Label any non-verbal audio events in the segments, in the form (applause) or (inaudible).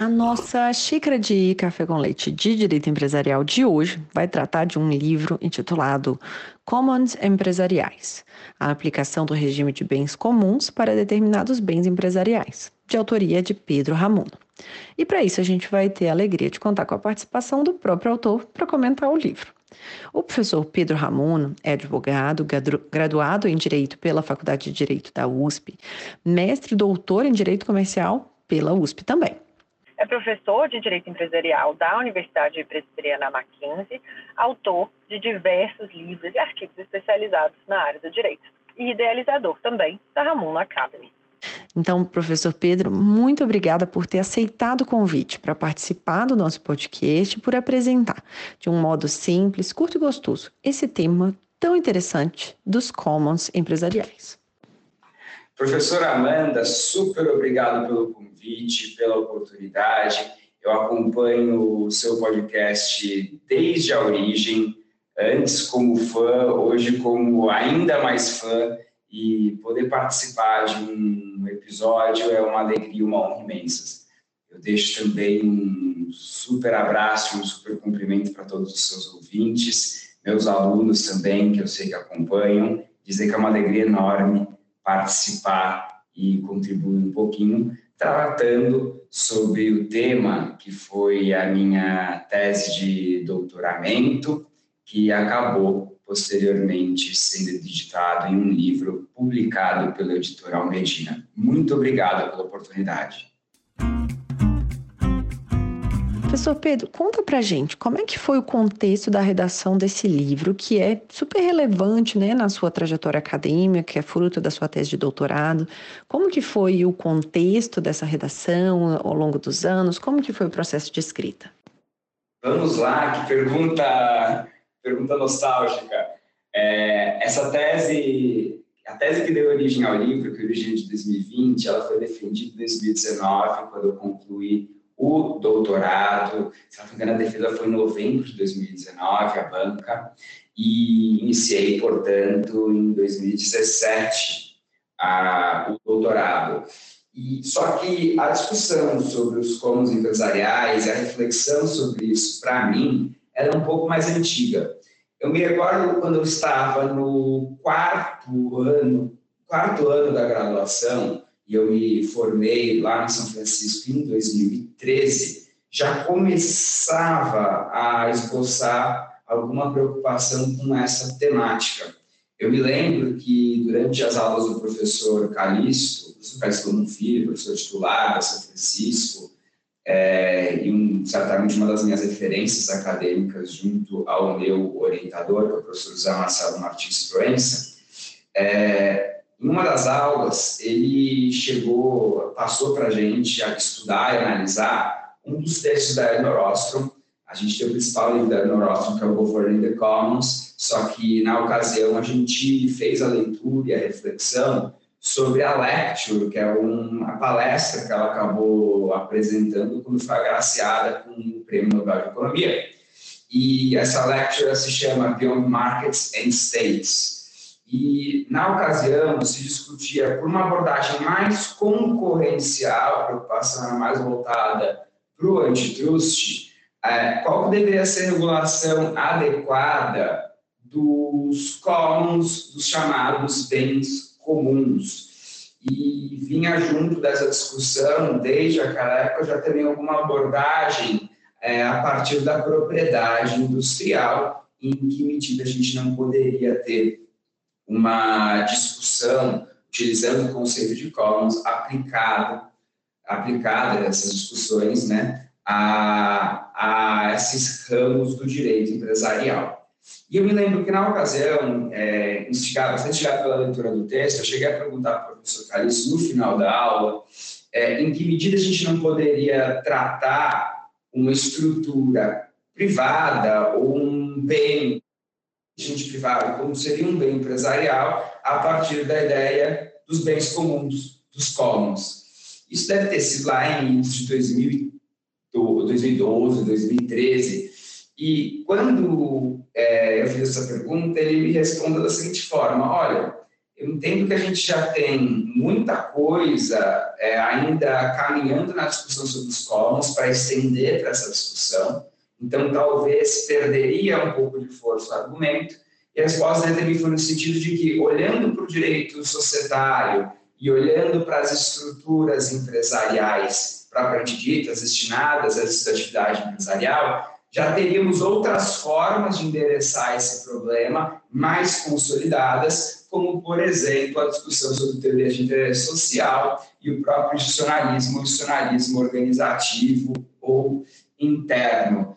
A nossa xícara de café com leite de direito empresarial de hoje vai tratar de um livro intitulado Commons Empresariais: A aplicação do regime de bens comuns para determinados bens empresariais, de autoria de Pedro Ramuno. E para isso a gente vai ter a alegria de contar com a participação do próprio autor para comentar o livro. O professor Pedro Ramuno é advogado, graduado em Direito pela Faculdade de Direito da USP, mestre e doutor em Direito Comercial pela USP também. É professor de Direito Empresarial da Universidade Presbiteriana Mackenzie, autor de diversos livros e artigos especializados na área do direito e idealizador também da Ramuno Academy. Então, professor Pedro, muito obrigada por ter aceitado o convite para participar do nosso podcast e por apresentar, de um modo simples, curto e gostoso, esse tema tão interessante dos commons empresariais. Professora Amanda, super obrigado pelo convite, pela oportunidade. Eu acompanho o seu podcast desde a origem, antes como fã, hoje como ainda mais fã, e poder participar de um episódio é uma alegria, uma honra imensa. Eu deixo também um super abraço, um super cumprimento para todos os seus ouvintes, meus alunos também, que eu sei que acompanham, dizer que é uma alegria enorme participar e contribuir um pouquinho, tratando sobre o tema que foi a minha tese de doutoramento, que acabou posteriormente sendo digitado em um livro publicado pela editora Medina. Muito obrigado pela oportunidade. Professor Pedro, conta pra gente como é que foi o contexto da redação desse livro, que é super relevante né, na sua trajetória acadêmica, que é fruto da sua tese de doutorado. Como que foi o contexto dessa redação ao longo dos anos? Como que foi o processo de escrita? Vamos lá, que pergunta, pergunta nostálgica. É, essa tese, a tese que deu origem ao livro, que origem de 2020, ela foi defendida em 2019, quando eu concluí o doutorado. Se não me engano, a defesa foi em novembro de 2019, a banca, e iniciei, portanto, em 2017 a, o doutorado. E, só que a discussão sobre os commons empresariais, a reflexão sobre isso, para mim, era um pouco mais antiga. Eu me recordo quando eu estava no quarto ano, quarto ano da graduação, e eu me formei lá em São Francisco em 2013, já começava a esboçar alguma preocupação com essa temática. Eu me lembro que durante as aulas do professor Calixto, professor Calixto Filho, professor titular da São Francisco, é, e um, certamente uma das minhas referências acadêmicas junto ao meu orientador, que é o professor José Marcelo Martins Proença, é, em uma das aulas, ele chegou, passou para a gente a estudar e analisar um dos textos da Eleanor Ostrom. A gente tem o principal livro da Eleanor Ostrom, que é o Governing the Commons, só que na ocasião a gente fez a leitura e a reflexão sobre a lecture, que é uma palestra que ela acabou apresentando quando foi agraciada com o Prêmio Nobel de Economia. E essa lecture se chama Beyond Markets and States e, na ocasião, se discutia por uma abordagem mais concorrencial, preocupação mais voltada para o antitrust, é, qual deveria ser a regulação adequada dos commons, dos chamados bens comuns. E vinha junto dessa discussão, desde aquela época, já também alguma abordagem é, a partir da propriedade industrial, em que medida a gente não poderia ter uma discussão utilizando o conceito de commons aplicado, aplicada essas discussões, né, a, a esses ramos do direito empresarial. E eu me lembro que, na ocasião, é, instigado, bastante instigado pela leitura do texto, eu cheguei a perguntar para o professor Calixto, no final da aula, é, em que medida a gente não poderia tratar uma estrutura privada ou um bem gente privada como seria um bem empresarial a partir da ideia dos bens comuns, dos commons. Isso deve ter sido lá em início de 2012, 2013. E quando é, eu fiz essa pergunta, ele me respondeu da seguinte forma: olha, eu entendo que a gente já tem muita coisa é, ainda caminhando na discussão sobre os commons para estender para essa discussão. Então, talvez perderia um pouco de força o argumento. E a resposta dele também foi no sentido de que, olhando para o direito societário e olhando para as estruturas empresariais propriamente ditas, destinadas essa atividade empresarial, já teríamos outras formas de endereçar esse problema mais consolidadas, como, por exemplo, a discussão sobre teoria de interesse social e o próprio institucionalismo, o institucionalismo organizativo ou interno.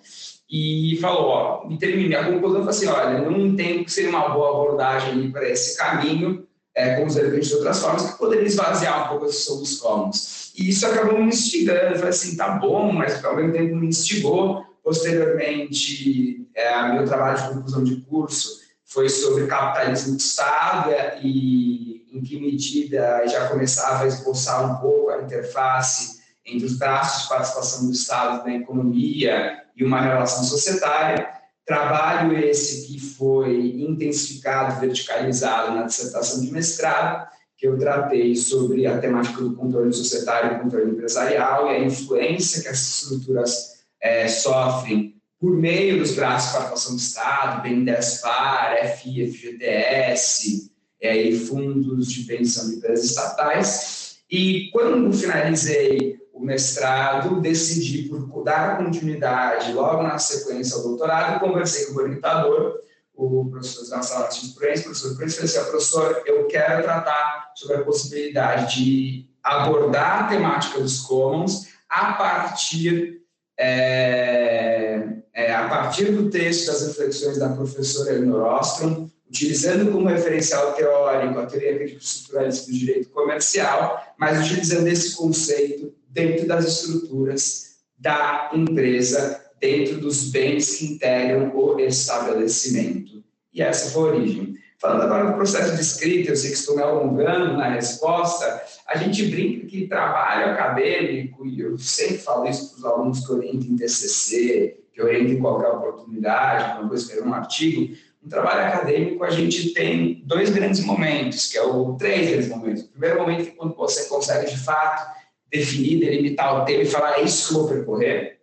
E falou, ó, me terminei a conclusão, assim, olha, não entendo que seria uma boa abordagem para esse caminho, é, como os elementos de outras formas, que poderia esvaziar um pouco a discussão dos commons. E isso acabou me instigando, eu falei assim, tá bom, mas ao mesmo tempo me instigou. Posteriormente, é, meu trabalho de conclusão de curso foi sobre capitalismo de Estado e em que medida já começava a esboçar um pouco a interface entre os braços de participação do Estado na economia e uma relação societária. Trabalho esse que foi intensificado, verticalizado na dissertação de mestrado, que eu tratei sobre a temática do controle societário e controle empresarial e a influência que essas estruturas é, sofrem por meio dos braços de participação do Estado, BNDES-FAR, FI, FGTS, é, e fundos de pensão de empresas estatais. E quando finalizei o mestrado, decidi por dar continuidade logo na sequência ao doutorado, conversei com o orientador, o professor Gonçalo Martins Pruens, professor Pruens, falei assim, professor, eu quero tratar sobre a possibilidade de abordar a temática dos commons a partir é, é, a partir do texto das reflexões da professora Eleanor Ostrom, utilizando como referencial teórico a teoria crítico-estruturalista do direito comercial, mas utilizando esse conceito dentro das estruturas da empresa, dentro dos bens que integram o estabelecimento. E essa foi a origem. Falando agora do processo de escrita, eu sei que estou me alongando na resposta, a gente brinca que trabalho acadêmico, e eu sempre falo isso para os alunos que orientam em TCC, que orientam em qualquer oportunidade, quando eu escrever um artigo, um trabalho acadêmico, a gente tem dois grandes momentos, que é o três grandes momentos. O primeiro momento é quando você consegue, de fato, definir, delimitar o tema e falar, é isso que eu vou percorrer.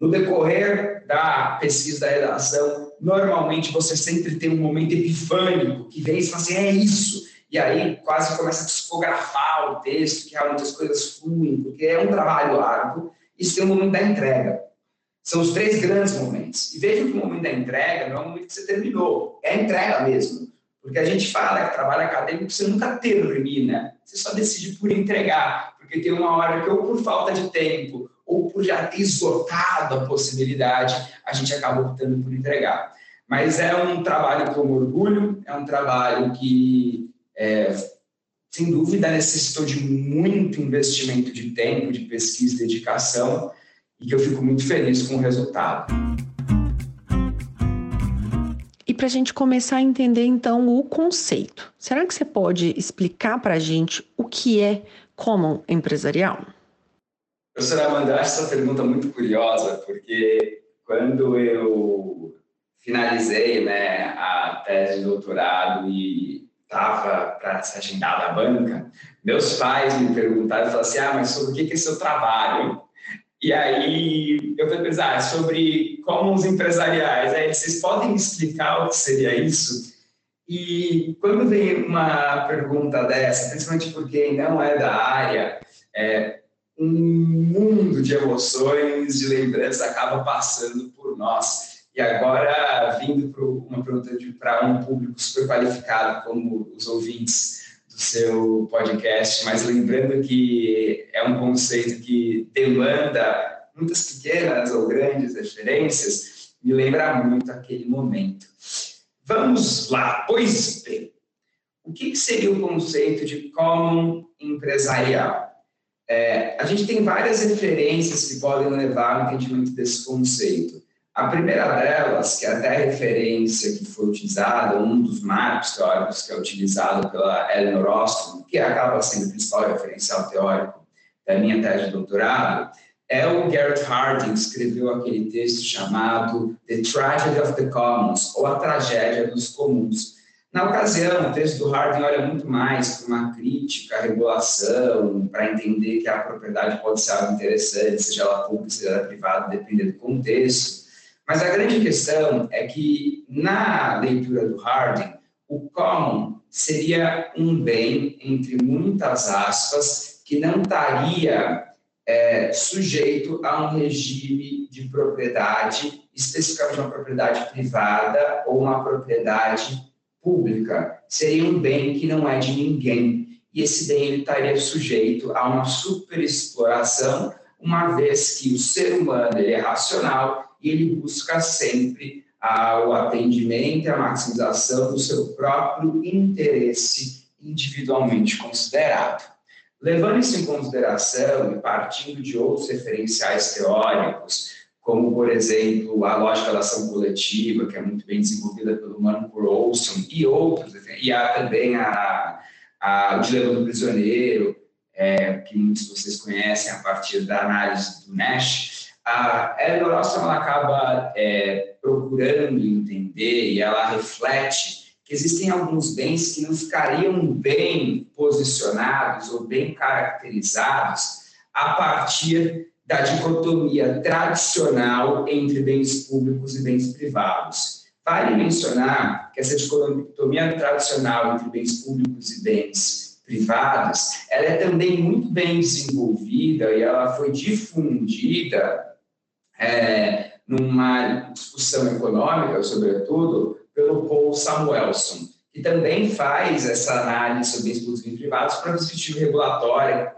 No decorrer da pesquisa da redação, normalmente você sempre tem um momento epifânico que vem e fala assim, é isso. E aí quase começa a psicografar o texto, que realmente as coisas fluem, porque é um trabalho árduo. Isso tem o momento da entrega. São os três grandes momentos. E veja que o momento da entrega não é o momento que você terminou, é a entrega mesmo. Porque a gente fala que trabalho acadêmico você nunca termina, você só decide por entregar porque tem uma hora que, ou por falta de tempo, ou por já ter esgotado a possibilidade, a gente acaba optando por entregar. Mas é um trabalho com orgulho, é um trabalho que é, sem dúvida necessitou de muito investimento de tempo, de pesquisa dedicação, e que eu fico muito feliz com o resultado. E para a gente começar a entender então o conceito, será que você pode explicar para a gente o que é Common Empresarial? Professora Amanda, acho essa pergunta muito curiosa, porque quando eu finalizei né, a tese de doutorado e estava para se agendar da banca, meus pais me perguntaram e falaram assim: ah, mas sobre o que é seu trabalho? E aí eu falei, ah, sobre como os empresariais, aí vocês podem explicar o que seria isso? E quando vem uma pergunta dessa, principalmente porque não é da área, é, um mundo de emoções, de lembranças acaba passando por nós. E agora, vindo para uma pergunta para um público super qualificado, como os ouvintes do seu podcast, mas lembrando que é um conceito que demanda muitas pequenas ou grandes referências, me lembra muito aquele momento. Vamos lá, pois bem, o que seria o conceito de common empresarial? É, a gente tem várias referências que podem levar ao entendimento desse conceito. A primeira delas, que é até a referência que foi utilizada, um dos marcos teóricos que é utilizado pela Eleanor Ostrom, que acaba sendo o principal referencial teórico da minha tese de doutorado, é o Garrett Hardin que escreveu aquele texto chamado The Tragedy of the Commons, ou A Tragédia dos Comuns, na ocasião, o texto do Harding olha muito mais para uma crítica à regulação, para entender que a propriedade pode ser algo interessante, seja ela pública, seja ela privada, dependendo do contexto. Mas a grande questão é que, na leitura do Harding, o common seria um bem, entre muitas aspas, que não estaria é, sujeito a um regime de propriedade, especificamente uma propriedade privada ou uma propriedade pública seria um bem que não é de ninguém. E esse bem estaria sujeito a uma superexploração, uma vez que o ser humano ele é racional e ele busca sempre o atendimento e a maximização do seu próprio interesse individualmente considerado. Levando isso em consideração e partindo de outros referenciais teóricos, como, por exemplo, a lógica da ação coletiva, que é muito bem desenvolvida pelo Manfred Olson e outros, e há também a, a, o dilema do prisioneiro, é, que muitos de vocês conhecem a partir da análise do Nash, a Eleanor Ostrom ela acaba é, procurando entender e ela reflete que existem alguns bens que não ficariam bem posicionados ou bem caracterizados a partir da dicotomia tradicional entre bens públicos e bens privados. Vale mencionar que essa dicotomia tradicional entre bens públicos e bens privados, ela é também muito bem desenvolvida e ela foi difundida é, numa discussão econômica, sobretudo, pelo Paul Samuelson, que também faz essa análise sobre bens públicos e privados para discutir regulatória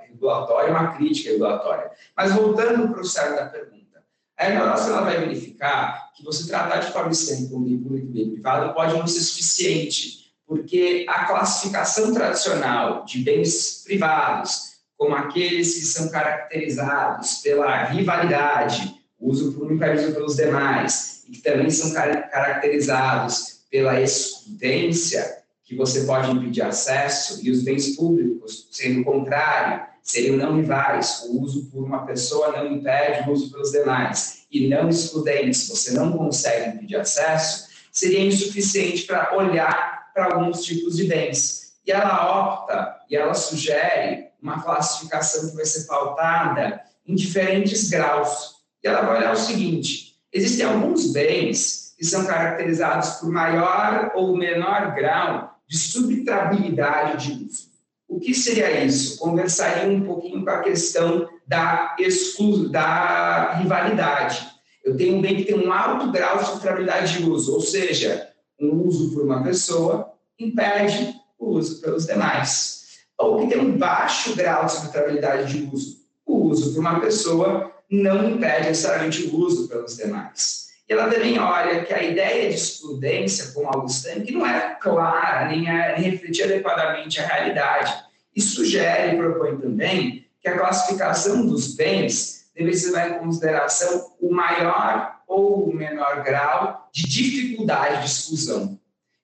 e uma crítica regulatória. Mas voltando para o cerne da pergunta, a ignorância ela vai verificar que você tratar de forma estranha como bem público e bem privado pode não ser suficiente, porque a classificação tradicional de bens privados, como aqueles que são caracterizados pela rivalidade, uso por um e pelos demais, e que também são caracterizados pela excludência, que você pode impedir acesso, e os bens públicos, sendo o contrário, seriam não rivais. O uso por uma pessoa não impede o uso pelos demais. E não excludentes, você não consegue impedir acesso, seria insuficiente para olhar para alguns tipos de bens. E ela opta e ela sugere uma classificação que vai ser pautada em diferentes graus. E ela vai olhar o seguinte: existem alguns bens que são caracterizados por maior ou menor grau de subtrabilidade de uso. O que seria isso? Conversaria um pouquinho com a questão da, exclu da rivalidade. Eu tenho um bem que tem um alto grau de subtrabilidade de uso, ou seja, um uso por uma pessoa impede o uso pelos demais. Ou que tem um baixo grau de subtrabilidade de uso. O uso por uma pessoa não impede necessariamente o uso pelos demais. E ela também olha que a ideia de excludência como algo estanque não é clara, nem, nem refletir adequadamente a realidade. E sugere e propõe também que a classificação dos bens deve levar em consideração o maior ou o menor grau de dificuldade de exclusão.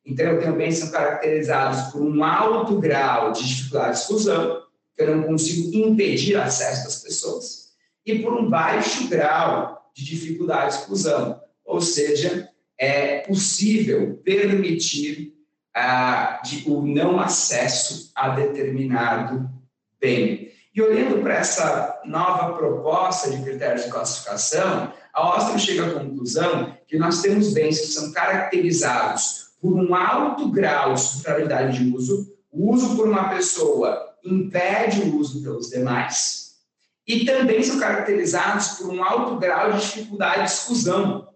Então, também são caracterizados por um alto grau de dificuldade de exclusão, que eu não consigo impedir acesso das pessoas, e por um baixo grau de dificuldade de exclusão, ou seja, é possível permitir ah, o não acesso a determinado bem. E olhando para essa nova proposta de critérios de classificação, a Ostrom chega à conclusão que nós temos bens que são caracterizados por um alto grau de sustentabilidade de uso, o uso por uma pessoa impede o uso pelos demais, e também são caracterizados por um alto grau de dificuldade de exclusão,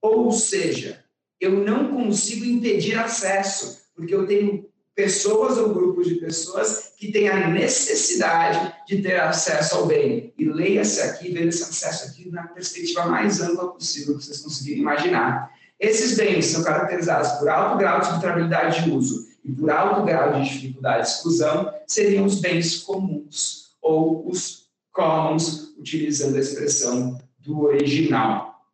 ou seja, eu não consigo impedir acesso, porque eu tenho pessoas ou grupos de pessoas que têm a necessidade de ter acesso ao bem. E leia-se aqui, veja esse acesso aqui na perspectiva mais ampla possível que vocês conseguirem imaginar. Esses bens são caracterizados por alto grau de sustentabilidade de uso e por alto grau de dificuldade de exclusão, seriam os bens comuns ou os commons, utilizando a expressão do original.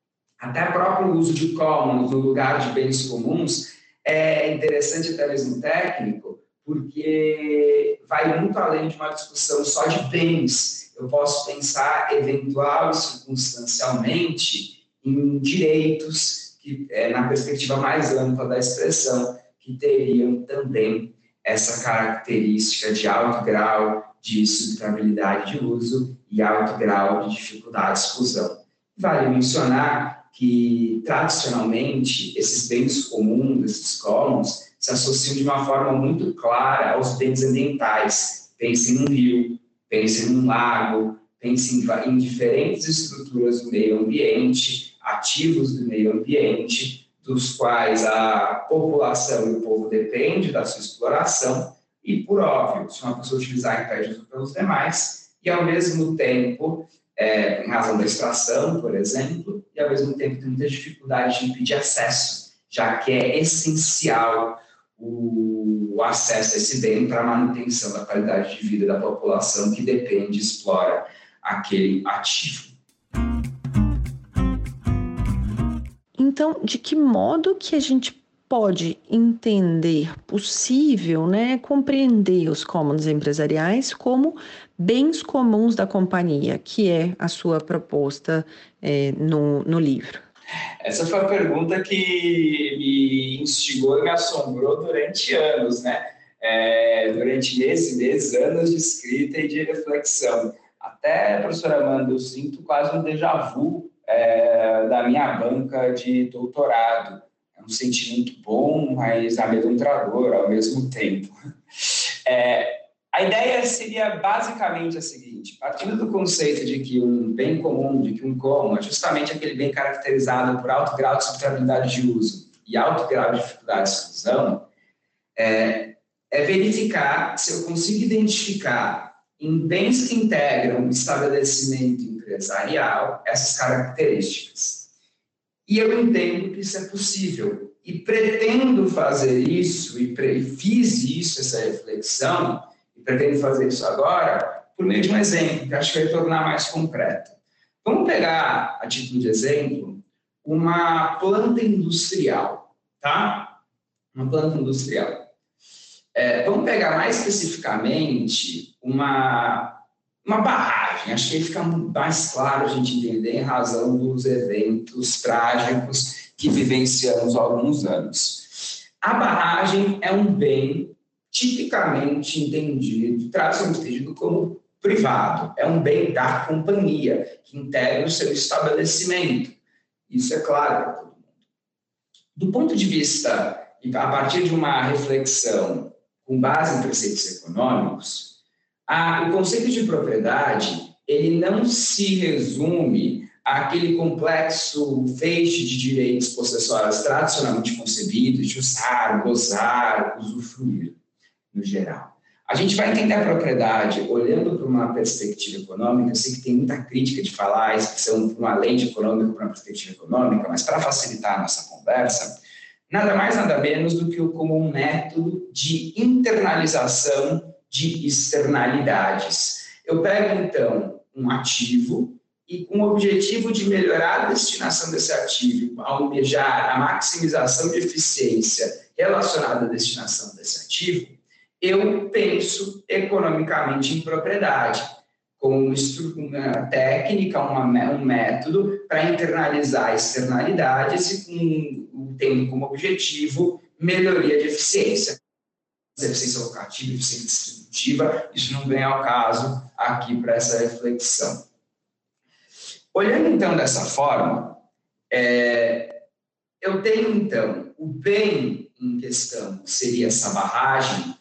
Até o próprio uso de commons no lugar de bens comuns é interessante até mesmo técnico, porque vai muito além de uma discussão só de bens. Eu posso pensar eventual e circunstancialmente em direitos, que é na perspectiva mais ampla da expressão, que teriam também essa característica de alto grau de subtrabilidade de uso e alto grau de dificuldade de exclusão. Vale mencionar que, tradicionalmente, esses bens comuns, esses commons, se associam de uma forma muito clara aos bens ambientais. Pense em um rio, pense em um lago, pense em, em diferentes estruturas do meio ambiente, ativos do meio ambiente, dos quais a população e o povo depende da sua exploração, e, por óbvio, se uma pessoa utilizar impede pelos demais, e, ao mesmo tempo, é, em razão da extração, por exemplo, e ao mesmo tempo tem muita dificuldade de impedir acesso, já que é essencial o, o acesso a esse bem para a manutenção da qualidade de vida da população que depende e explora aquele ativo. Então, de que modo que a gente pode entender possível, né, compreender os commons empresariais como bens comuns da companhia, que é a sua proposta é, no, no livro? Essa foi a pergunta que me instigou e me assombrou durante anos, né? É, durante meses, meses, anos de escrita e de reflexão. Até, professora Amanda, eu sinto quase um déjà vu é, da minha banca de doutorado. É um sentimento bom, mas amedrontador ao mesmo tempo. (laughs) É, a ideia seria basicamente a seguinte: partindo do conceito de que um bem comum, de que um common é justamente aquele bem caracterizado por alto grau de subtrabilidade de uso e alto grau de dificuldade de exclusão, é, é verificar se eu consigo identificar em bens que integram o estabelecimento empresarial essas características. E eu entendo que isso é possível. E pretendo fazer isso, e fiz isso, essa reflexão, pretendo fazer isso agora por meio de um exemplo, que acho que vai tornar mais concreto. Vamos pegar, a título de exemplo, uma planta industrial, tá? Uma planta industrial. É, vamos pegar mais especificamente uma, uma barragem. Acho que fica mais claro a gente entender em razão dos eventos trágicos que vivenciamos há alguns anos. A barragem é um bem tipicamente entendido, entendido como privado. É um bem da companhia, que integra o seu estabelecimento. Isso é claro para todo mundo. Do ponto de vista, a partir de uma reflexão com base em preceitos econômicos, o conceito de propriedade ele não se resume àquele complexo feixe de direitos possessórios tradicionalmente concebidos de usar, gozar, usufruir no geral. A gente vai entender a propriedade olhando para uma perspectiva econômica. Eu sei que tem muita crítica de falar a inscrição para uma lente econômica para uma perspectiva econômica, mas para facilitar a nossa conversa, nada mais, nada menos do que como um método de internalização de externalidades. Eu pego, então, um ativo e com o objetivo de melhorar a destinação desse ativo, almejar a maximização de eficiência relacionada à destinação desse ativo, eu penso economicamente em propriedade, com uma técnica, uma, um método para internalizar externalidades e com, tendo como objetivo melhoria de eficiência. Eficiência locativa, eficiência distributiva, isso não vem ao caso aqui para essa reflexão. Olhando então dessa forma, é, eu tenho então o bem em questão, seria essa barragem,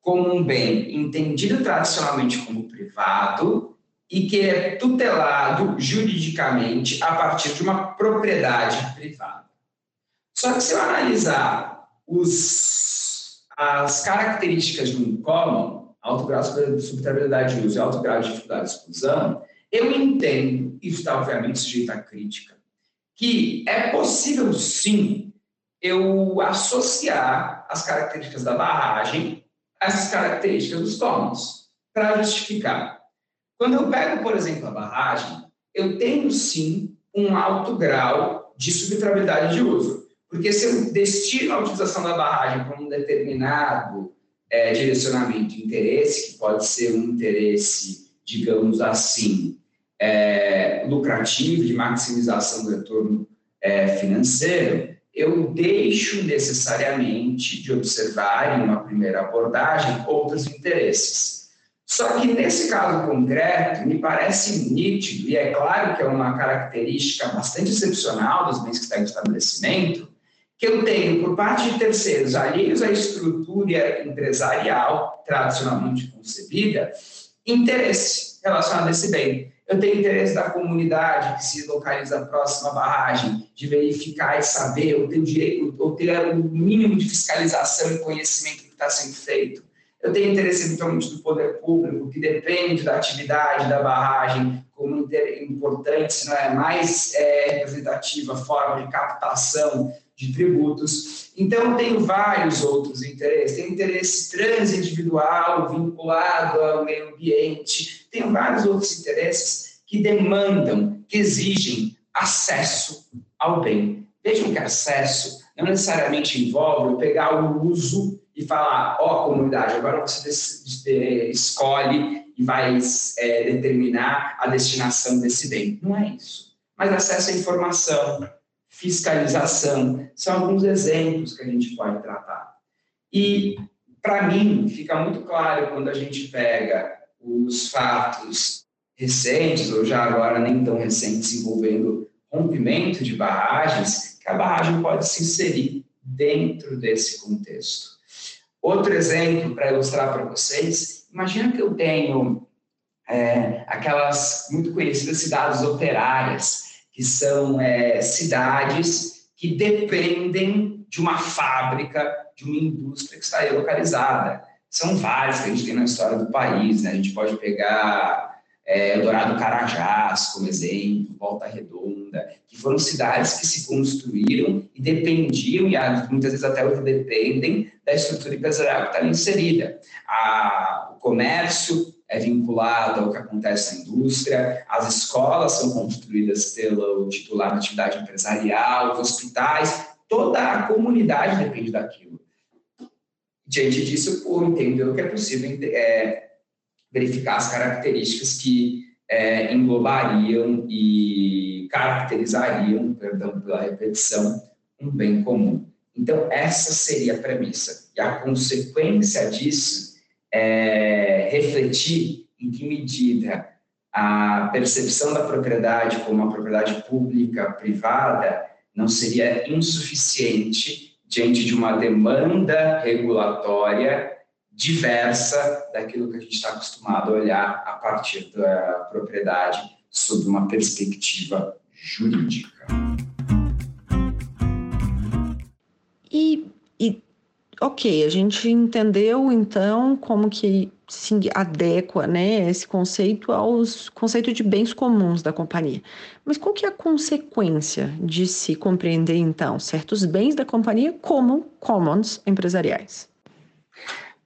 como um bem entendido tradicionalmente como privado e que é tutelado juridicamente a partir de uma propriedade privada. Só que se eu analisar os, as características de um alto grau de subtrabilidade de uso e alto grau de dificuldade de exclusão, eu entendo, e está obviamente sujeito à crítica, que é possível sim eu associar as características da barragem essas características dos tômanos para justificar. Quando eu pego, por exemplo, a barragem, eu tenho sim um alto grau de subtrabilidade de uso. Porque se eu destino a utilização da barragem para um determinado é, direcionamento de interesse, que pode ser um interesse, digamos assim, é, lucrativo, de maximização do retorno é, financeiro, eu deixo necessariamente de observar em uma primeira abordagem outros interesses. Só que nesse caso concreto, me parece nítido, e é claro que é uma característica bastante excepcional dos bens que estão em estabelecimento, que eu tenho, por parte de terceiros alheios à estrutura empresarial tradicionalmente concebida, interesse relacionado a esse bem. Eu tenho interesse da comunidade que se localiza próxima à barragem, de verificar e saber, ou ter direito, ou ter o mínimo de fiscalização e conhecimento que está sendo feito. Eu tenho interesse eventualmente do poder público, que depende da atividade da barragem como importante, se não é mais é, representativa forma de captação de tributos. Então, tenho vários outros interesses. Tenho interesse transindividual vinculado ao meio ambiente. Tenho vários outros interesses que demandam, que exigem acesso ao bem. Vejam que acesso não necessariamente envolve eu pegar o uso e falar, ó, oh, comunidade, agora você escolhe e vai é, determinar a destinação desse bem. Não é isso. Mas acesso à informação, fiscalização, são alguns exemplos que a gente pode tratar. E, para mim, fica muito claro quando a gente pega os fatos recentes, ou já agora nem tão recentes, envolvendo rompimento de barragens, que a barragem pode se inserir dentro desse contexto. Outro exemplo para ilustrar para vocês, imagina que eu tenho é, aquelas muito conhecidas cidades operárias, que são é, cidades que dependem de uma fábrica, de uma indústria que está aí localizada. São várias que a gente tem na história do país, né? A gente pode pegar é, Eldorado Carajás, como exemplo, Volta Redonda, que foram cidades que se construíram e dependiam, e muitas vezes até hoje dependem, da estrutura empresarial que está ali inserida. A, o comércio é vinculado ao que acontece na indústria, as escolas são construídas pelo titular da atividade empresarial, os hospitais, toda a comunidade depende daquilo. Diante disso, o entendeu que é possível é, verificar as características que é, englobariam e caracterizariam, perdão pela repetição, um bem comum. Então, essa seria a premissa. E a consequência disso é, refletir em que medida a percepção da propriedade como uma propriedade pública, privada, não seria insuficiente diante de uma demanda regulatória diversa daquilo que a gente está acostumado a olhar a partir da propriedade sob uma perspectiva jurídica. Ok, a gente entendeu então como que se adequa né, esse conceito aos conceito de bens comuns da companhia. Mas qual que é a consequência de se compreender então certos bens da companhia como commons empresariais?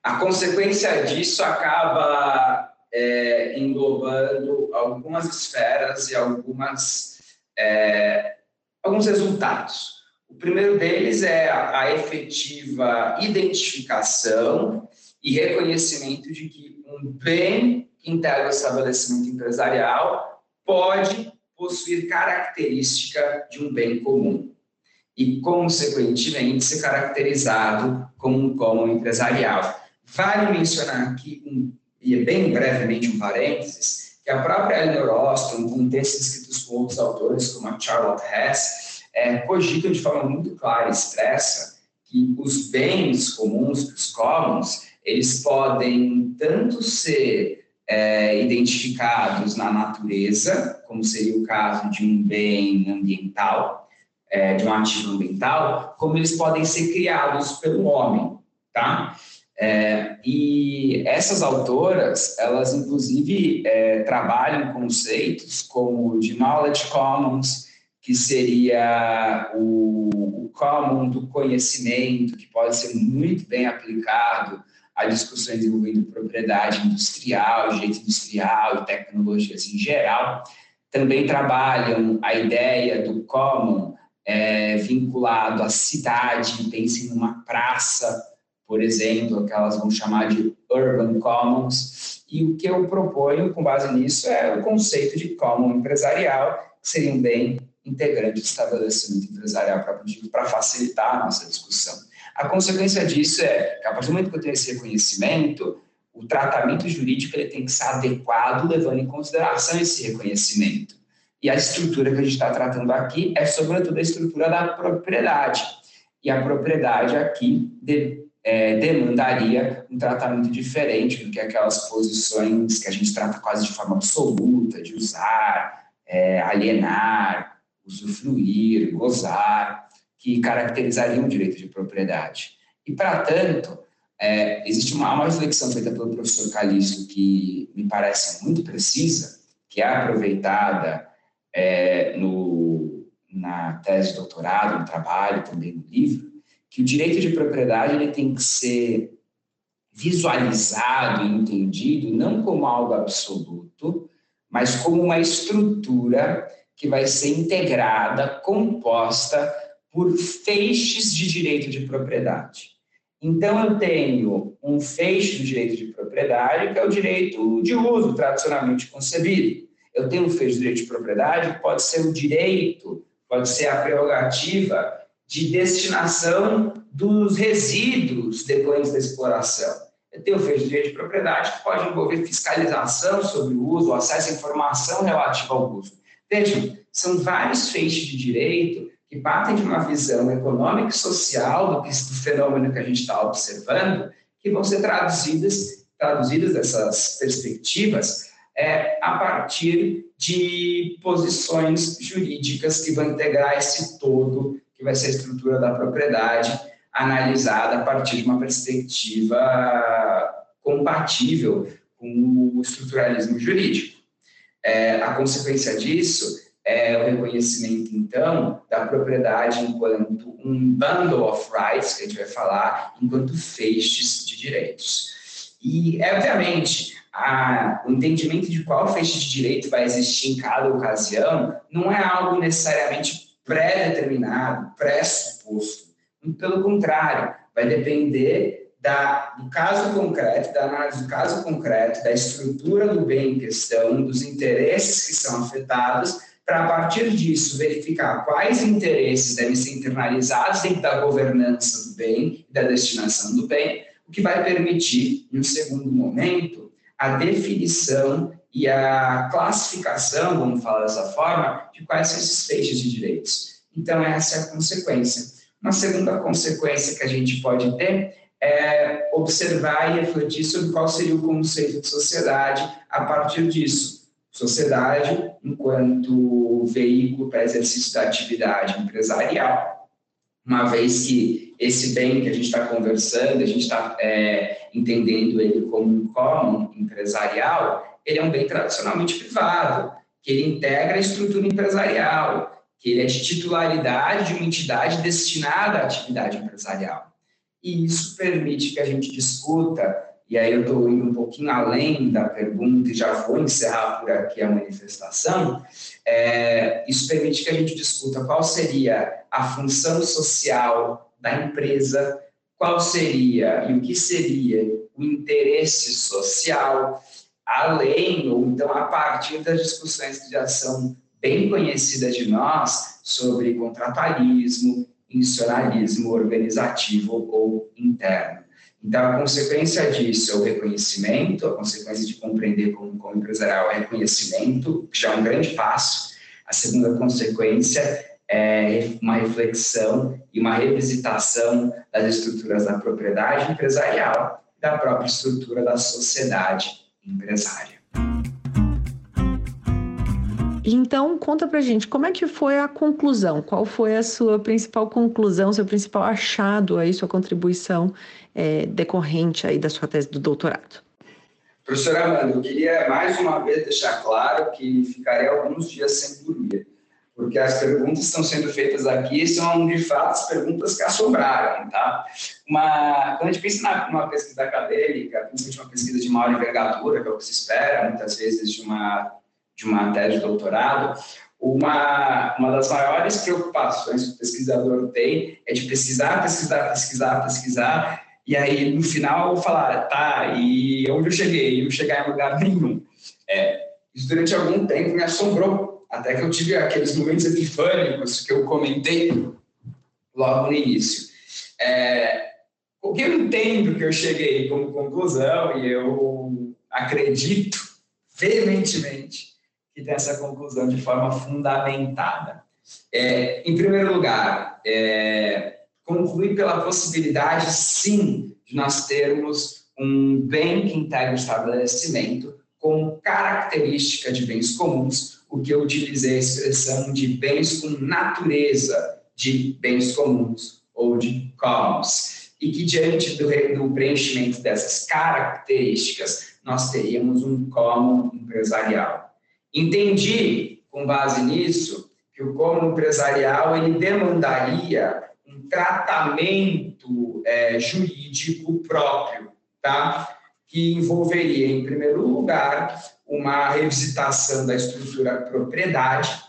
A consequência disso acaba é, englobando algumas esferas e algumas, é, alguns resultados. O primeiro deles é a, efetiva identificação e reconhecimento de que um bem que integra o estabelecimento empresarial pode possuir característica de um bem comum e, consequentemente, ser caracterizado como um comum empresarial. Vale mencionar aqui, um, e é bem brevemente um parênteses, que a própria Eleanor Ostrom, com textos escritos por outros autores, como a Charlotte Hess, é, cogitam de forma muito clara e expressa que os bens comuns, os commons, eles podem tanto ser é, identificados na natureza, como seria o caso de um bem ambiental, é, de um ativo ambiental, como eles podem ser criados pelo homem, tá? É, e essas autoras, elas inclusive é, trabalham conceitos como de knowledge commons, que seria o, o common do conhecimento, que pode ser muito bem aplicado a discussões envolvendo propriedade industrial, direito industrial tecnologias em geral. Também trabalham a ideia do common é, vinculado à cidade, pensem numa praça, por exemplo, que elas vão chamar de urban commons. E o que eu proponho com base nisso é o conceito de common empresarial, que seria um bem integrante do estabelecimento empresarial para facilitar a nossa discussão. A consequência disso é que, a partir do momento que eu tenho esse reconhecimento, o tratamento jurídico ele tem que ser adequado, levando em consideração esse reconhecimento. E a estrutura que a gente está tratando aqui é, sobretudo, a estrutura da propriedade. E a propriedade aqui de, é, demandaria um tratamento diferente do que aquelas posições que a gente trata quase de forma absoluta, de usar, é, alienar, usufruir, gozar que caracterizariam o direito de propriedade. E, para tanto, é, existe uma, uma reflexão feita pelo professor Calixto que me parece muito precisa, que é aproveitada é, no, na tese de doutorado, no trabalho, também no livro, que o direito de propriedade ele tem que ser visualizado e entendido não como algo absoluto, mas como uma estrutura que vai ser integrada, composta por feixes de direito de propriedade. Então, eu tenho um feixe do direito de propriedade, que é o direito de uso, tradicionalmente concebido. Eu tenho um feixe do direito de propriedade, que pode ser o direito, pode ser a prerrogativa de destinação dos resíduos depois da exploração. Eu tenho o feixe do direito de propriedade, que pode envolver fiscalização sobre o uso, acesso à informação relativa ao uso. Vejam, são vários feixes de direito que partem de uma visão econômica e social do, que, do fenômeno que a gente está observando, que vão ser traduzidas, traduzidas essas perspectivas é, a partir de posições jurídicas que vão integrar esse todo, que vai ser a estrutura da propriedade, analisada a partir de uma perspectiva compatível com o estruturalismo jurídico. É, a consequência disso é o reconhecimento, então, da propriedade enquanto um bundle of rights, que a gente vai falar, enquanto feixes de direitos. E, obviamente, a, o entendimento de qual feixe de direito vai existir em cada ocasião não é algo necessariamente pré-determinado, pré-suposto. Pelo contrário, vai depender da, do caso concreto, da análise do caso concreto, da estrutura do bem em questão, dos interesses que são afetados, para, a partir disso, verificar quais interesses devem ser internalizados dentro da governança do bem da destinação do bem, o que vai permitir, em um segundo momento, a definição e a classificação, vamos falar dessa forma, de quais são esses feixes de direitos. Então, essa é a consequência. Uma segunda consequência que a gente pode ter é observar e refletir sobre qual seria o conceito de sociedade a partir disso sociedade enquanto veículo para exercício da atividade empresarial uma vez que esse bem que a gente está conversando, a gente está é, entendendo ele como um common empresarial, ele é um bem tradicionalmente privado, que ele integra a estrutura empresarial, que ele é de titularidade de uma entidade destinada à atividade empresarial. E isso permite que a gente discuta, e aí eu estou indo um pouquinho além da pergunta e já vou encerrar por aqui a manifestação, é, isso permite que a gente discuta qual seria a função social da empresa, qual seria e o que seria o interesse social, além ou então a partir das discussões que já são bem conhecidas de nós sobre contratualismo, institucionalismo organizativo ou interno. Então, a consequência disso é o reconhecimento, a consequência de compreender como, como empresarial é reconhecimento, que já é um grande passo. A segunda consequência é uma reflexão e uma revisitação das estruturas da propriedade empresarial da própria estrutura da sociedade empresária. Então, conta pra gente, como é que foi a conclusão? Qual foi a sua principal conclusão, seu principal achado aí, sua contribuição é, decorrente aí da sua tese do doutorado? Professora Amanda, eu queria mais uma vez deixar claro que ficarei alguns dias sem dormir, porque as perguntas que estão sendo feitas aqui são, de fato, as perguntas que assombraram, tá? Uma, quando a gente pensa numa pesquisa acadêmica, principalmente uma pesquisa de maior envergadura, que é o que se espera, muitas vezes, de uma de uma tese de doutorado, uma, uma das maiores preocupações que o pesquisador tem é de pesquisar, pesquisar, pesquisar, pesquisar, e aí no final falar, tá, e onde eu cheguei? Eu não chegar em lugar nenhum. É, isso durante algum tempo me assombrou, até que eu tive aqueles momentos epifânicos que eu comentei logo no início. É, o que eu entendo que eu cheguei como conclusão, e eu acredito veementemente que tem essa conclusão de forma fundamentada. É, em primeiro lugar, é, concluir pela possibilidade, sim, de nós termos um bem que integra o estabelecimento com característica de bens comuns, o que eu utilizei a expressão de bens com natureza de bens comuns ou de commons, e que diante do, do preenchimento dessas características nós teríamos um common empresarial. Entendi, com base nisso, que o como empresarial ele demandaria um tratamento é, jurídico próprio, tá? que envolveria, em primeiro lugar, uma revisitação da estrutura propriedade,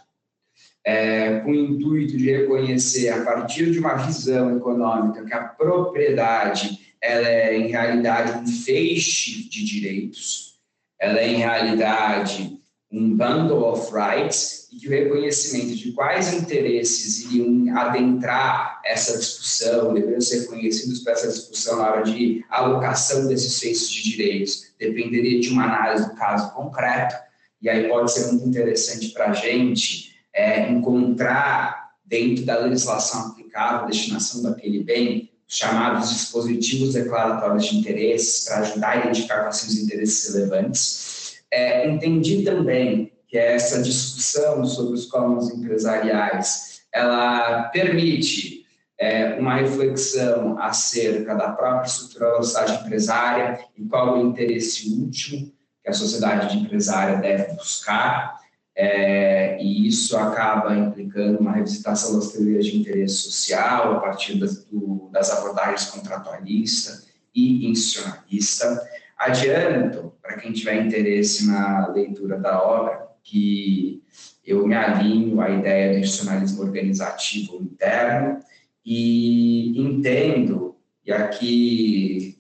é, com o intuito de reconhecer, a partir de uma visão econômica, que a propriedade ela é, em realidade, um feixe de direitos, ela é, em realidade, um bundle of rights e que o reconhecimento de quais interesses iriam adentrar essa discussão, deveriam ser reconhecidos para essa discussão na hora de alocação desses feitos de direitos, dependeria de uma análise do caso concreto, e aí pode ser muito interessante para a gente é, encontrar dentro da legislação aplicável a destinação daquele bem os chamados dispositivos declaratórios de interesses para ajudar a identificar quais são os interesses relevantes é, entendi também que essa discussão sobre os commons empresariais, ela permite é, uma reflexão acerca da própria estrutura da sociedade empresária e qual o interesse último que a sociedade empresária deve buscar, é, e isso acaba implicando uma revisitação das teorias de interesse social a partir das, do, das abordagens contratualista e institucionalista. Adianto, para quem tiver interesse na leitura da obra, que eu me alinho à ideia do institucionalismo organizativo interno e entendo, e aqui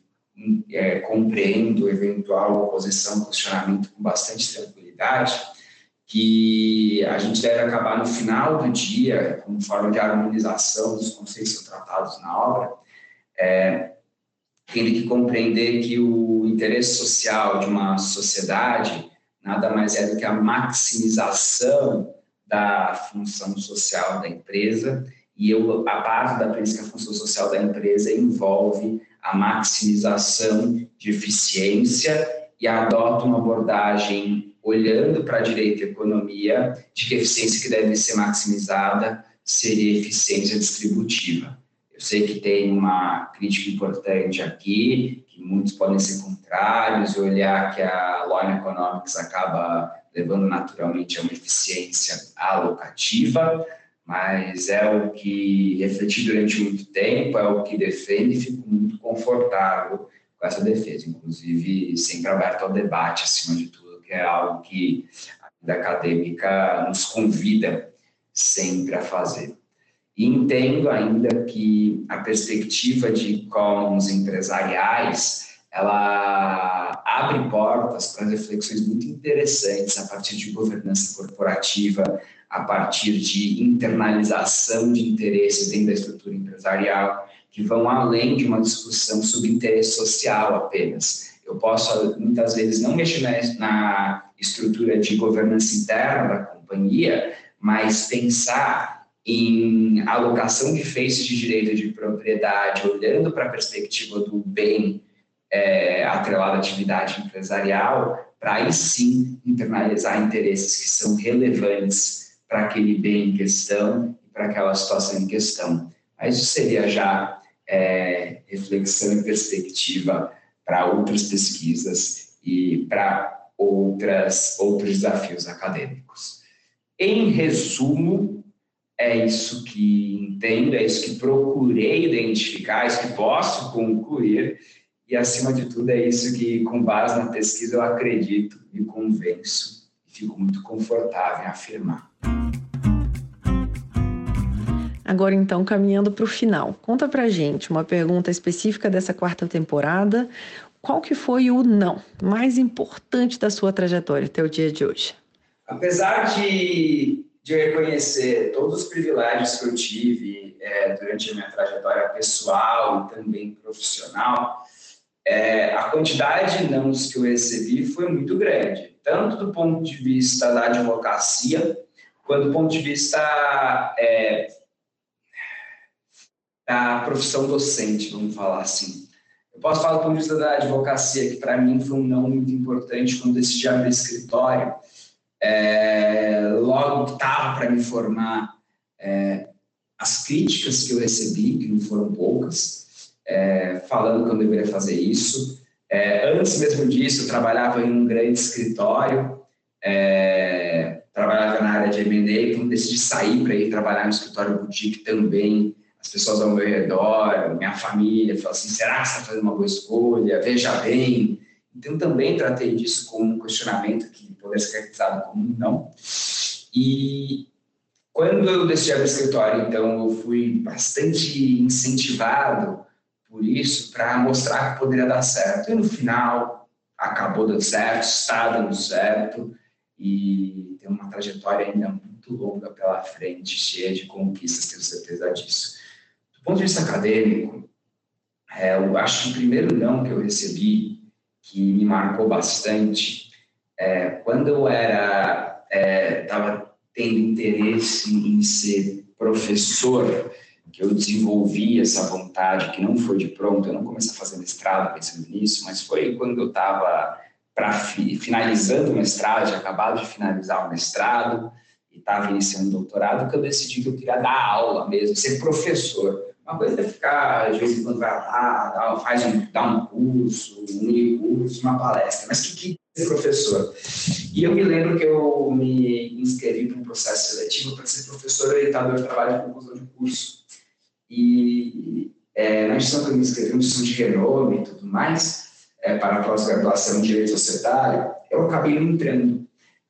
é, compreendo eventual oposição, questionamento com bastante tranquilidade, que a gente deve acabar no final do dia, como forma de harmonização dos conceitos tratados na obra, é, tendo que compreender que o interesse social de uma sociedade nada mais é do que a maximização da função social da empresa. E eu, a base da premissa que a função social da empresa envolve a maximização de eficiência e adota uma abordagem olhando para a direito e economia de que a eficiência que deve ser maximizada seria eficiência distributiva Eu sei que tem uma crítica importante aqui, que muitos podem ser contrários, e olhar que a Law Economics acaba levando naturalmente a uma eficiência alocativa, mas é o que refleti durante muito tempo, é o que defendo e fico muito confortável com essa defesa, inclusive sempre aberto ao debate, acima de tudo, que é algo que a vida acadêmica nos convida sempre a fazer. E entendo ainda que a perspectiva de commons empresariais ela abre portas para reflexões muito interessantes a partir de governança corporativa, a partir de internalização de interesses dentro da estrutura empresarial, que vão além de uma discussão sobre interesse social apenas. Eu posso, muitas vezes, não mexer na estrutura de governança interna da companhia, mas pensar em alocação de feitos de direito de propriedade, olhando para a perspectiva do bem é, atrelado à atividade empresarial, para aí sim internalizar interesses que são relevantes para aquele bem em questão e para aquela situação em questão. Mas isso seria já é, reflexão e perspectiva para outras pesquisas e para outras outros desafios acadêmicos. Em resumo, é isso que entendo, é isso que procurei identificar, é isso que posso concluir, e acima de tudo é isso que, com base na pesquisa, eu acredito, me convenço e fico muito confortável em afirmar. Agora então, caminhando para o final, conta para gente uma pergunta específica dessa quarta temporada. Qual que foi o não mais importante da sua trajetória até o dia de hoje? Apesar de de reconhecer todos os privilégios que eu tive é, durante a minha trajetória pessoal e também profissional, é, a quantidade de nãos que eu recebi foi muito grande, tanto do ponto de vista da advocacia, quanto do ponto de vista é, da profissão docente, vamos falar assim. Eu posso falar do ponto de vista da advocacia, que para mim foi um não muito importante quando decidi abrir escritório, é, logo que estava para me formar, é, as críticas que eu recebi, que não foram poucas, é, falando que eu deveria fazer isso. É, antes mesmo disso, eu trabalhava em um grande escritório, é, trabalhava na área de M&A, quando decidi sair para ir trabalhar no escritório boutique também, as pessoas ao meu redor, minha família, falaram assim, será que você está fazendo uma boa escolha? Veja bem. Então, também tratei disso como um questionamento que poder ser caracterizado como não. E quando eu decidi abrir o escritório, então, eu fui bastante incentivado por isso para mostrar que poderia dar certo. E no final, acabou dando certo, está dando certo e tem uma trajetória ainda muito longa pela frente, cheia de conquistas, tenho certeza disso. Do ponto de vista acadêmico, é, eu acho que o primeiro não que eu recebi, que me marcou bastante, é, quando eu era estava é, tendo interesse em ser professor, que eu desenvolvi essa vontade, que não foi de pronto, eu não comecei a fazer mestrado pensando nisso, mas foi quando eu estava finalizando o mestrado, tinha acabado de finalizar o mestrado e estava iniciando o doutorado, que eu decidi que eu queria dar aula mesmo, ser professor. Uma coisa é ficar, de vez em quando vai lá, faz um, dá um curso, um mini curso, uma palestra, mas que, que ser professor. E eu me lembro que eu me inscrevi para um processo seletivo para ser professor orientador de trabalho de conclusão de curso. E é, na instituição que eu me inscrevi, uma instituição de renome e tudo mais, é, para a pós-graduação em Direito Societário, eu acabei não entrando.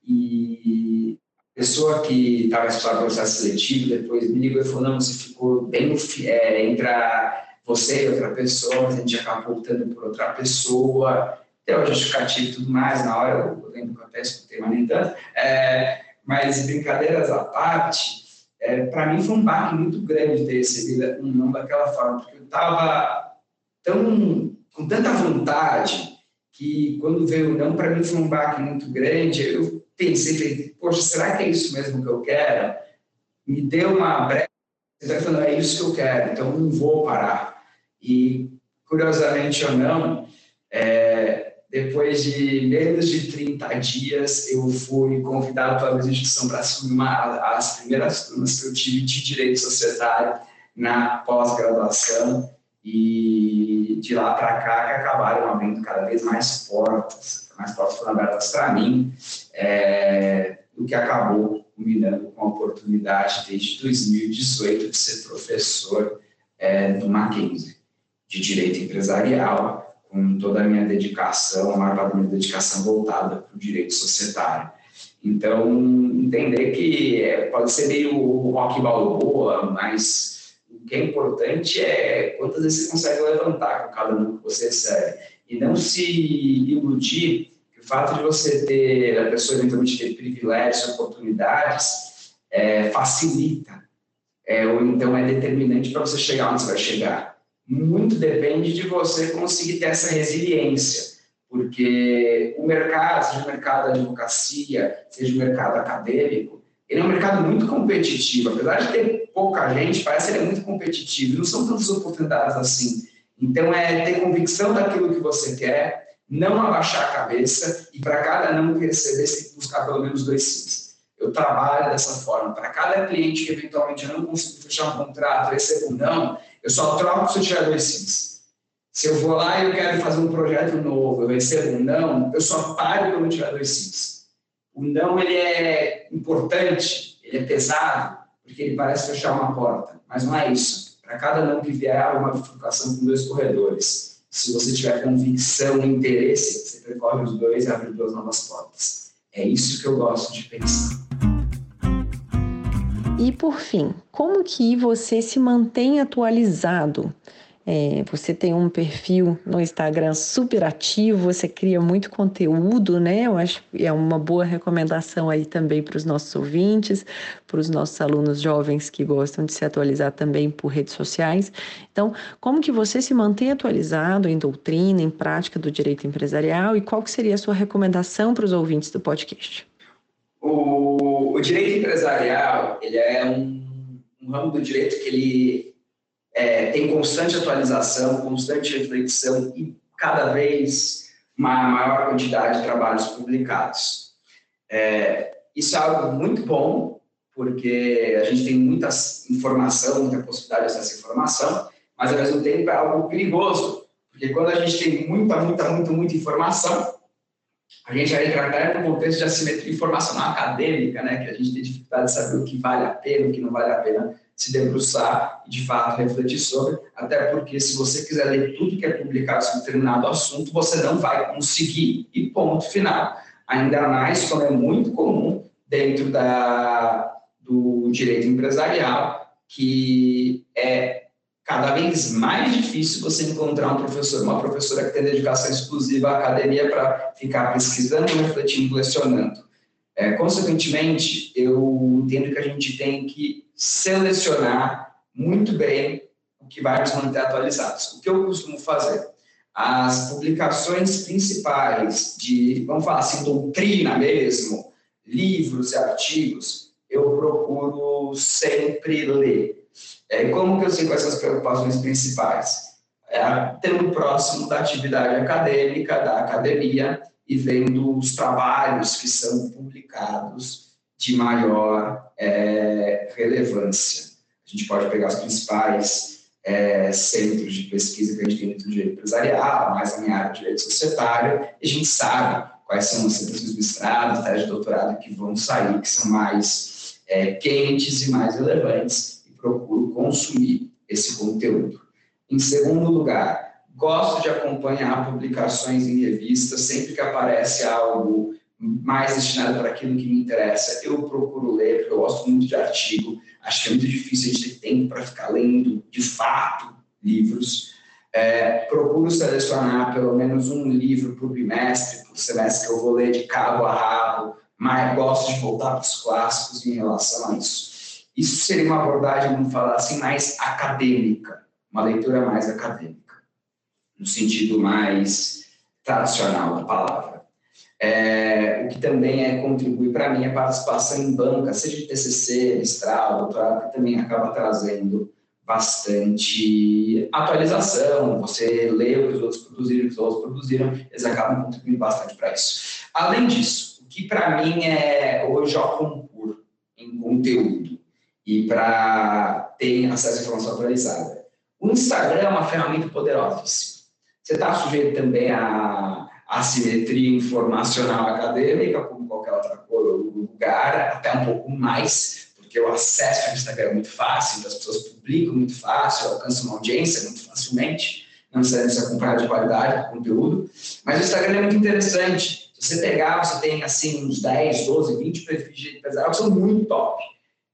E a pessoa que estava estudando o processo seletivo depois me ligou e falou, não, você ficou bem no, é, entre você e outra pessoa, a gente acabou optando por outra pessoa, tem o justificativo e tudo mais, na hora eu lembro que eu até escutei, mas nem tanto. É, mas brincadeiras à parte, é, para mim foi um baque muito grande ter recebido um não daquela forma, porque eu estava tão, com tanta vontade que quando veio o não, para mim foi um baque muito grande. Eu pensei, poxa, será que é isso mesmo que eu quero? Me deu uma breve, falando, é isso que eu quero, então não vou parar. E, curiosamente ou não, é, depois de menos de 30 dias, eu fui convidado pela instituição para assumir uma, as primeiras turmas que eu tive de direito societário na pós-graduação e de lá para cá que acabaram abrindo cada vez mais portas, mais portas foram abertas para mim, é, o que acabou culminando com a oportunidade desde 2018 de ser professor é, do Mackenzie, de Direito Empresarial, com toda a minha dedicação, a maior parte da minha dedicação voltada para o direito societário. Então, entender que é, pode ser meio rock balboa, mas o que é importante é quantas vezes você consegue levantar com cada um que você recebe. E não se iludir o fato de você ter, a pessoa eventualmente ter privilégios, oportunidades, é, facilita, é, ou então é determinante para você chegar onde você vai chegar. Muito depende de você conseguir ter essa resiliência porque o mercado, seja o mercado da advocacia, seja o mercado acadêmico, ele é um mercado muito competitivo. Apesar de ter pouca gente, parece que ele é muito competitivo. Não são tantas oportunidades assim. Então, é ter convicção daquilo que você quer, não abaixar a cabeça e para cada não que receber, você tem que buscar pelo menos dois sims. Eu trabalho dessa forma. Para cada cliente que eventualmente eu não consigo fechar um contrato, recebo um não, eu só troco se eu tiver dois sims. Se eu vou lá e eu quero fazer um projeto novo, eu recebo um não, eu só paro quando eu tiver dois sims. O não ele é importante, ele é pesado, porque ele parece fechar uma porta, mas não é isso. Para cada não que vier, há uma bifurcação com dois corredores. Se você tiver convicção e interesse, você percorre os dois e abre duas novas portas. É isso que eu gosto de pensar. E por fim, como que você se mantém atualizado? É, você tem um perfil no Instagram super ativo, você cria muito conteúdo, né? Eu acho que é uma boa recomendação aí também para os nossos ouvintes, para os nossos alunos jovens que gostam de se atualizar também por redes sociais. Então, como que você se mantém atualizado em doutrina, em prática do direito empresarial e qual que seria a sua recomendação para os ouvintes do podcast? O, o direito empresarial, ele é um, um ramo do direito que ele é, tem constante atualização, constante reflexão e cada vez maior quantidade de trabalhos publicados. É, isso é algo muito bom, porque a gente tem muita informação, muita possibilidade de acesso à informação, mas ao mesmo tempo é algo perigoso, porque quando a gente tem muita, muita, muita, muita informação, a gente vai entrar até no contexto de assimetria informacional acadêmica, né, que a gente tem dificuldade de saber o que vale a pena, o que não vale a pena se debruçar e, de fato, refletir sobre, até porque se você quiser ler tudo que é publicado sobre determinado assunto, você não vai conseguir, e ponto final. Ainda mais como é muito comum dentro da, do direito empresarial, que é cada vez mais difícil você encontrar um professor, uma professora que tem dedicação exclusiva à academia para ficar pesquisando, refletindo, lecionando. É, consequentemente, eu entendo que a gente tem que selecionar muito bem o que vai nos manter atualizados. O que eu costumo fazer? As publicações principais de, vamos falar assim, doutrina mesmo, livros e artigos, eu procuro sempre ler. É, como que eu sei quais são as preocupações principais? É, próximo da atividade acadêmica, da academia, e vendo os trabalhos que são publicados de maior é, relevância. A gente pode pegar os principais é, centros de pesquisa que a gente tem dentro do direito empresarial, mais na minha área de direito societário, e a gente sabe quais são os centros de mestrado, tese de doutorado que vão sair, que são mais é, quentes e mais relevantes, e procuro consumir esse conteúdo. Em segundo lugar, Gosto de acompanhar publicações em revistas, sempre que aparece algo mais destinado para aquilo que me interessa, eu procuro ler, porque eu gosto muito de artigo. Acho que é muito difícil a gente ter tempo para ficar lendo, de fato, livros. É, procuro selecionar pelo menos um livro por bimestre, por semestre, que eu vou ler de cabo a rabo, mas gosto de voltar para os clássicos em relação a isso. Isso seria uma abordagem, vamos falar assim, mais acadêmica, uma leitura mais acadêmica no sentido mais tradicional da palavra. É, o que também é contribui para mim a participação em banca, seja de TCC, mestrado, doutorado, que também acaba trazendo bastante atualização. Você lê o que os outros produziram, o que os outros produziram, eles acabam contribuindo bastante para isso. Além disso, o que para mim é hoje ao concurso em conteúdo, e para ter acesso à informação atualizada. O Instagram é uma ferramenta poderosa. Você está sujeito também à assimetria informacional acadêmica, como qualquer outra lugar, até um pouco mais, porque o acesso ao Instagram é muito fácil, então as pessoas publicam muito fácil, alcançam uma audiência muito facilmente, não se acompanhar de qualidade do conteúdo. Mas o Instagram é muito interessante. Se você pegar, você tem assim uns 10, 12, 20 perfis de empresário que são muito top.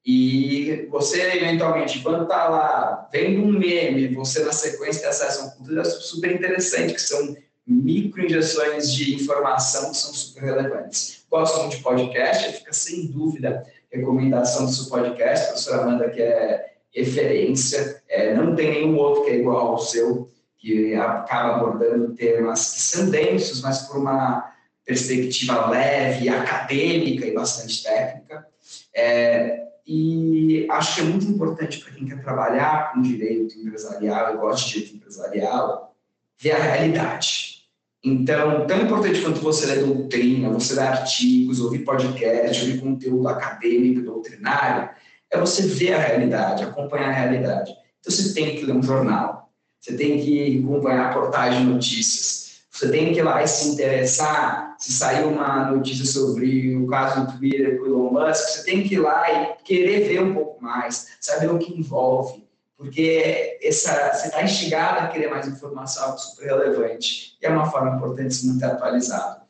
E você, eventualmente, quando está lá vendo um meme, você na sequência tem acesso a um conteúdo é super interessante, que são micro-injeções de informação que são super relevantes. Gosto muito de podcast, fica sem dúvida recomendação do seu podcast, a professora Amanda, que é referência, é, não tem nenhum outro que é igual ao seu, que acaba abordando temas que são densos, mas por uma perspectiva leve, acadêmica e bastante técnica. É, e acho que é muito importante para quem quer trabalhar com direito empresarial e gosta de direito empresarial, ver a realidade. Então, tão importante quanto você ler doutrina, você ler artigos, ouvir podcast, ouvir conteúdo acadêmico, doutrinário, é você ver a realidade, acompanhar a realidade. Então, você tem que ler um jornal, você tem que acompanhar a portagem de notícias, você tem que ir lá e se interessar se saiu uma notícia sobre o caso do Twitter com o Elon Musk, você tem que ir lá e querer ver um pouco mais, saber o que envolve, porque essa, você está instigado a querer mais informação, algo super relevante, e é uma forma importante de se manter atualizado.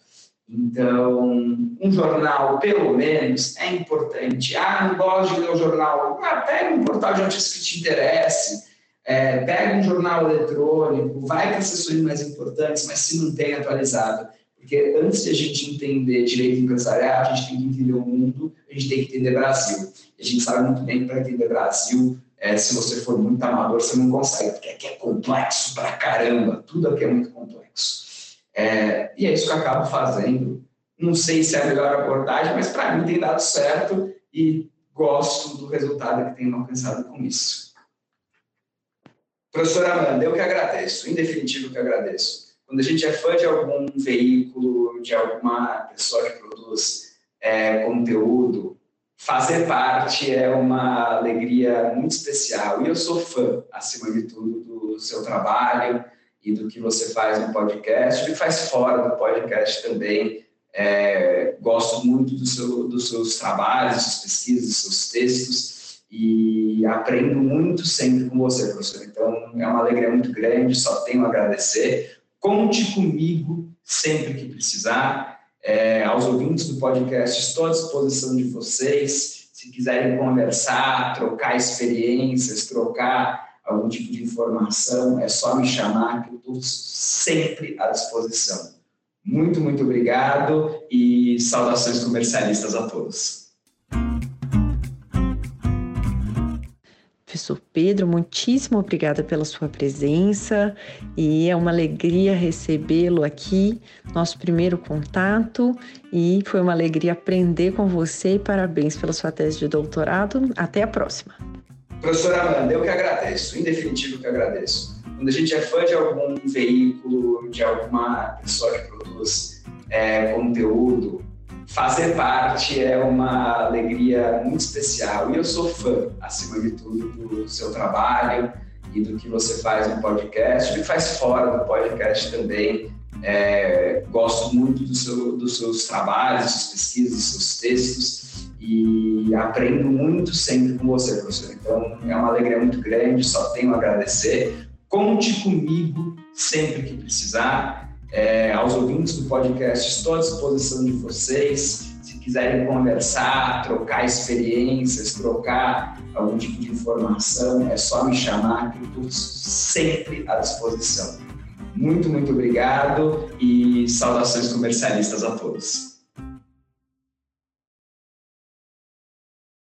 Então, um jornal, pelo menos, é importante. Ah, não gosto de ler o jornal. Ah, pega um portal de notícias que te interesse, é, pega um jornal eletrônico, vai para sessões mais importantes, mas se mantém atualizado. Porque antes de a gente entender direito empresarial, a gente tem que entender o mundo, a gente tem que entender Brasil. E a gente sabe muito bem que para entender Brasil, é, se você for muito amador, você não consegue, porque aqui é complexo pra caramba, tudo aqui é muito complexo. É, e é isso que eu acabo fazendo. Não sei se é a melhor abordagem, mas para mim tem dado certo e gosto do resultado que tenho alcançado com isso. Professora Amanda, eu que agradeço, em definitivo que agradeço. Quando a gente é fã de algum veículo, de alguma pessoa que produz é, conteúdo, fazer parte é uma alegria muito especial. E eu sou fã, acima de tudo, do seu trabalho e do que você faz no podcast, que faz fora do podcast também. É, gosto muito do seu, dos seus trabalhos, das suas pesquisas, dos seus textos e aprendo muito sempre com você, professor. Então, é uma alegria muito grande, só tenho a agradecer. Conte comigo sempre que precisar. É, aos ouvintes do podcast, estou à disposição de vocês. Se quiserem conversar, trocar experiências, trocar algum tipo de informação, é só me chamar que eu estou sempre à disposição. Muito, muito obrigado e saudações comercialistas a todos. Professor Pedro, muitíssimo obrigada pela sua presença e é uma alegria recebê-lo aqui, nosso primeiro contato, e foi uma alegria aprender com você parabéns pela sua tese de doutorado. Até a próxima. Professora Amanda, eu que agradeço, em definitivo que agradeço. Quando a gente é fã de algum veículo, de alguma pessoa que produz é, conteúdo, fazer parte é uma alegria muito especial. E eu sou fã, acima de tudo, do seu trabalho e do que você faz no podcast, que faz fora do podcast também. É, gosto muito do seu, dos seus trabalhos, das suas pesquisas, dos seus textos e aprendo muito sempre com você, professor. Então, é uma alegria muito grande, só tenho a agradecer. Conte comigo sempre que precisar. É, aos ouvintes do podcast, estou à disposição de vocês. Se quiserem conversar, trocar experiências, trocar algum tipo de informação, é só me chamar que eu estou sempre à disposição. Muito, muito obrigado e saudações comercialistas a todos.